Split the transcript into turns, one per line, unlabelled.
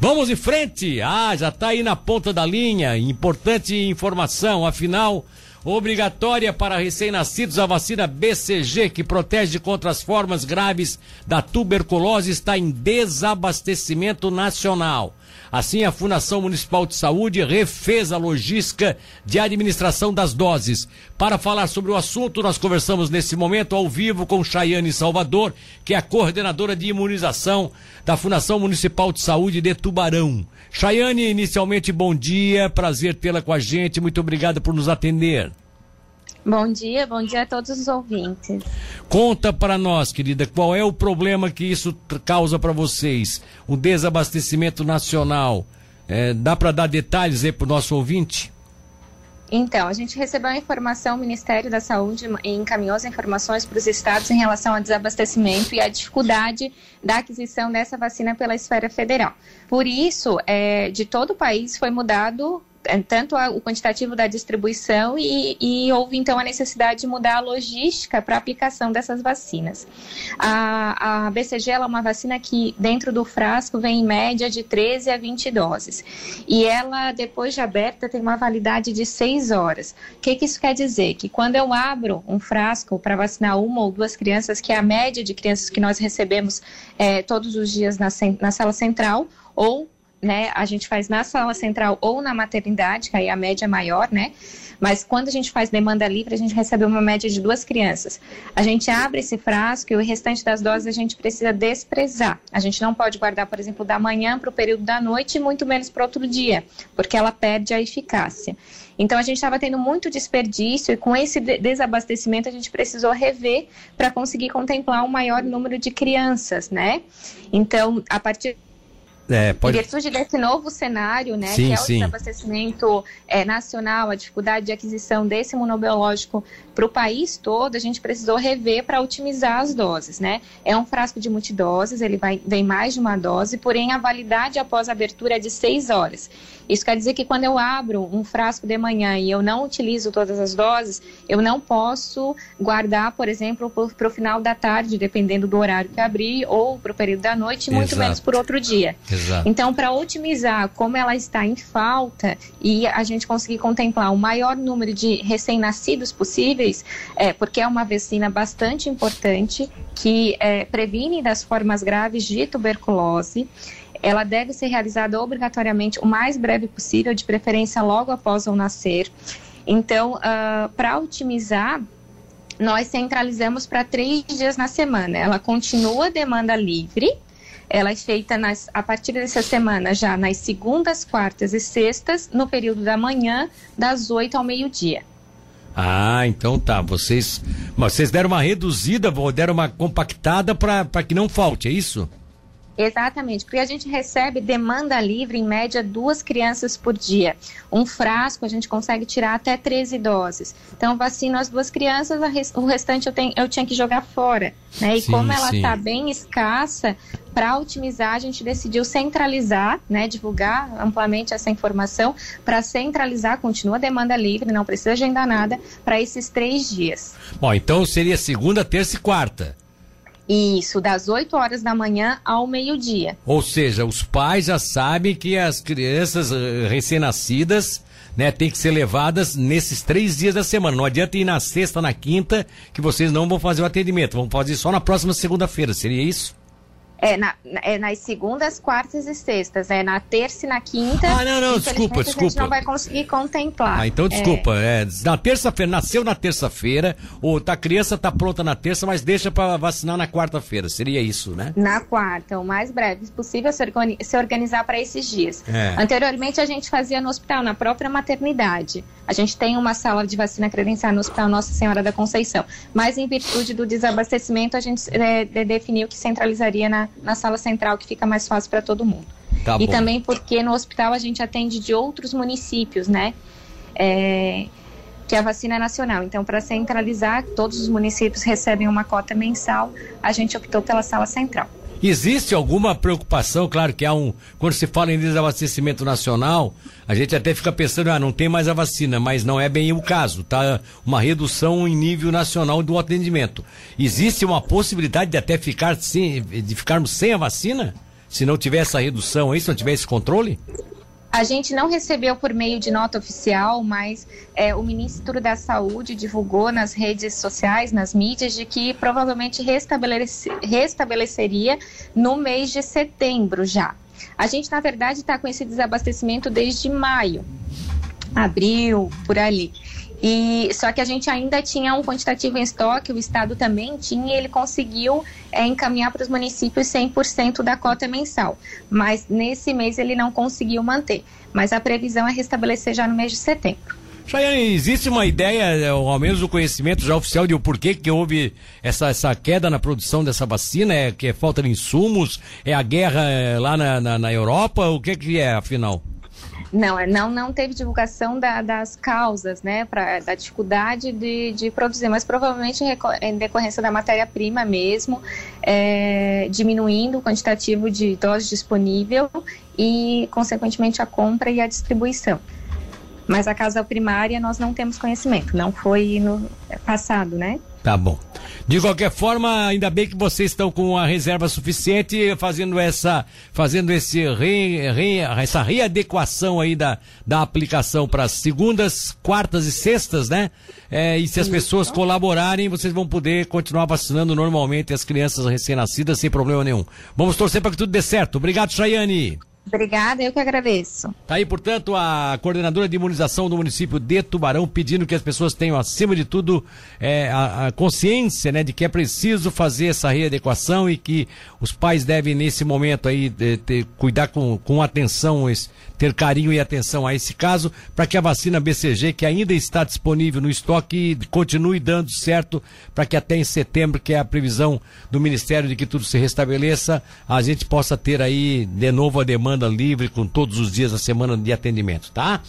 Vamos em frente. Ah, já está aí na ponta da linha. Importante informação, afinal, obrigatória para recém-nascidos a vacina BCG, que protege contra as formas graves da tuberculose, está em desabastecimento nacional. Assim, a Fundação Municipal de Saúde refez a logística de administração das doses. Para falar sobre o assunto, nós conversamos nesse momento ao vivo com Chayane Salvador, que é a coordenadora de imunização da Fundação Municipal de Saúde de Tubarão. Chayane, inicialmente, bom dia, prazer tê-la com a gente, muito obrigado por nos atender.
Bom dia, bom dia a todos os ouvintes.
Conta para nós, querida, qual é o problema que isso causa para vocês? O desabastecimento nacional. É, dá para dar detalhes aí para o nosso ouvinte?
Então, a gente recebeu a informação, o Ministério da Saúde encaminhou as informações para os estados em relação ao desabastecimento e a dificuldade da aquisição dessa vacina pela esfera federal. Por isso, é, de todo o país foi mudado tanto a, o quantitativo da distribuição e, e, houve então a necessidade de mudar a logística para a aplicação dessas vacinas. A, a BCG é uma vacina que dentro do frasco vem em média de 13 a 20 doses e ela depois de aberta tem uma validade de 6 horas. O que, que isso quer dizer? Que quando eu abro um frasco para vacinar uma ou duas crianças, que é a média de crianças que nós recebemos é, todos os dias na, na sala central, ou né, a gente faz na sala central ou na maternidade, que aí a média é maior, né? Mas quando a gente faz demanda livre, a gente recebe uma média de duas crianças. A gente abre esse frasco e o restante das doses a gente precisa desprezar. A gente não pode guardar, por exemplo, da manhã para o período da noite e muito menos para outro dia, porque ela perde a eficácia. Então a gente estava tendo muito desperdício e com esse desabastecimento a gente precisou rever para conseguir contemplar um maior número de crianças, né? Então, a partir é, pode... Em virtude desse novo cenário, né, sim, que é o desabastecimento é, nacional, a dificuldade de aquisição desse imunobiológico para o país todo, a gente precisou rever para otimizar as doses, né? É um frasco de multidoses, ele vai, vem mais de uma dose, porém a validade após a abertura é de seis horas. Isso quer dizer que quando eu abro um frasco de manhã e eu não utilizo todas as doses, eu não posso guardar, por exemplo, para o final da tarde, dependendo do horário que abrir, ou para o período da noite, muito Exato. menos por outro dia. Exato. Então, para otimizar como ela está em falta e a gente conseguir contemplar o maior número de recém-nascidos possíveis, é, porque é uma vacina bastante importante que é, previne das formas graves de tuberculose. Ela deve ser realizada obrigatoriamente o mais breve possível, de preferência logo após o nascer. Então, uh, ah, para otimizar, nós centralizamos para três dias na semana. Ela continua demanda livre, ela é feita nas, a partir dessa semana já nas segundas, quartas e sextas, no período da manhã, das 8 ao meio-dia.
Ah, então tá. Vocês, vocês deram uma reduzida, deram uma compactada para que não falte, é isso?
Exatamente, porque a gente recebe demanda livre, em média, duas crianças por dia. Um frasco a gente consegue tirar até 13 doses. Então, vacino as duas crianças, o restante eu, tenho, eu tinha que jogar fora. Né? E sim, como ela está bem escassa, para otimizar, a gente decidiu centralizar, né, divulgar amplamente essa informação, para centralizar, continua a demanda livre, não precisa agendar nada, para esses três dias.
Bom, então seria segunda, terça e quarta.
Isso, das 8 horas da manhã ao meio-dia.
Ou seja, os pais já sabem que as crianças uh, recém-nascidas né, tem que ser levadas nesses três dias da semana. Não adianta ir na sexta, na quinta, que vocês não vão fazer o atendimento. Vão fazer só na próxima segunda-feira. Seria isso?
É, na, é nas segundas, quartas e sextas. É na terça e na quinta. Ah,
não, não, desculpa, desculpa. A gente
não vai conseguir contemplar.
Ah, então desculpa. É... é na terça-feira, nasceu na terça-feira, ou tá, a criança tá pronta na terça, mas deixa para vacinar na quarta-feira. Seria isso, né?
Na quarta, o mais breve possível se organizar para esses dias. É. Anteriormente a gente fazia no hospital, na própria maternidade. A gente tem uma sala de vacina credenciada no Hospital Nossa Senhora da Conceição. Mas em virtude do desabastecimento, a gente é, definiu que centralizaria na na, sala central, que fica mais fácil para todo mundo. Tá e bom. também porque no hospital a gente atende de outros municípios, né? É, que a vacina é nacional. Então, para centralizar, todos os municípios recebem uma cota mensal, a gente optou pela sala central.
Existe alguma preocupação? Claro que há um. Quando se fala em desabastecimento nacional, a gente até fica pensando, ah, não tem mais a vacina, mas não é bem o caso, tá? Uma redução em nível nacional do atendimento. Existe uma possibilidade de até ficar sem, de ficarmos sem a vacina? se não tiver essa redução aí, se não tiver esse controle?
A gente não recebeu por meio de nota oficial, mas é, o ministro da Saúde divulgou nas redes sociais, nas mídias, de que provavelmente restabelece, restabeleceria no mês de setembro já. A gente, na verdade, está com esse desabastecimento desde maio, abril, por ali. E só que a gente ainda tinha um quantitativo em estoque, o estado também tinha, e ele conseguiu é, encaminhar para os municípios 100% da cota mensal. Mas nesse mês ele não conseguiu manter. Mas a previsão é restabelecer já no mês de setembro.
Chayane, existe uma ideia, ou ao menos o conhecimento já oficial de o porquê que houve essa, essa queda na produção dessa vacina? É que é falta de insumos? É a guerra é, lá na, na, na Europa? O que, que é, afinal?
Não, é, não, não teve divulgação da, das causas, né, pra, da dificuldade de, de produzir, mas provavelmente em decorrência da matéria-prima mesmo, é, diminuindo o quantitativo de doses disponível e, consequentemente, a compra e a distribuição. Mas a causa primária nós não temos conhecimento, não foi no passado, né?
Tá bom. De qualquer forma, ainda bem que vocês estão com a reserva suficiente, fazendo essa, fazendo esse re, re, essa readequação aí da, da aplicação para segundas, quartas e sextas, né? É, e se as pessoas colaborarem, vocês vão poder continuar vacinando normalmente as crianças recém-nascidas sem problema nenhum. Vamos torcer para que tudo dê certo. Obrigado, Chayane.
Obrigada, eu que agradeço.
Tá aí, portanto, a coordenadora de imunização do município de Tubarão pedindo que as pessoas tenham, acima de tudo, é, a, a, consciência né, de que é preciso fazer essa readequação e que os pais devem, nesse momento aí, de, de, cuidar com, com atenção, esse, ter carinho e atenção a esse caso, para que a vacina BCG, que ainda está disponível no estoque, continue dando certo, para que até em setembro, que é a previsão do Ministério de que tudo se restabeleça, a gente possa ter aí de novo a demanda livre com todos os dias da semana de atendimento, tá?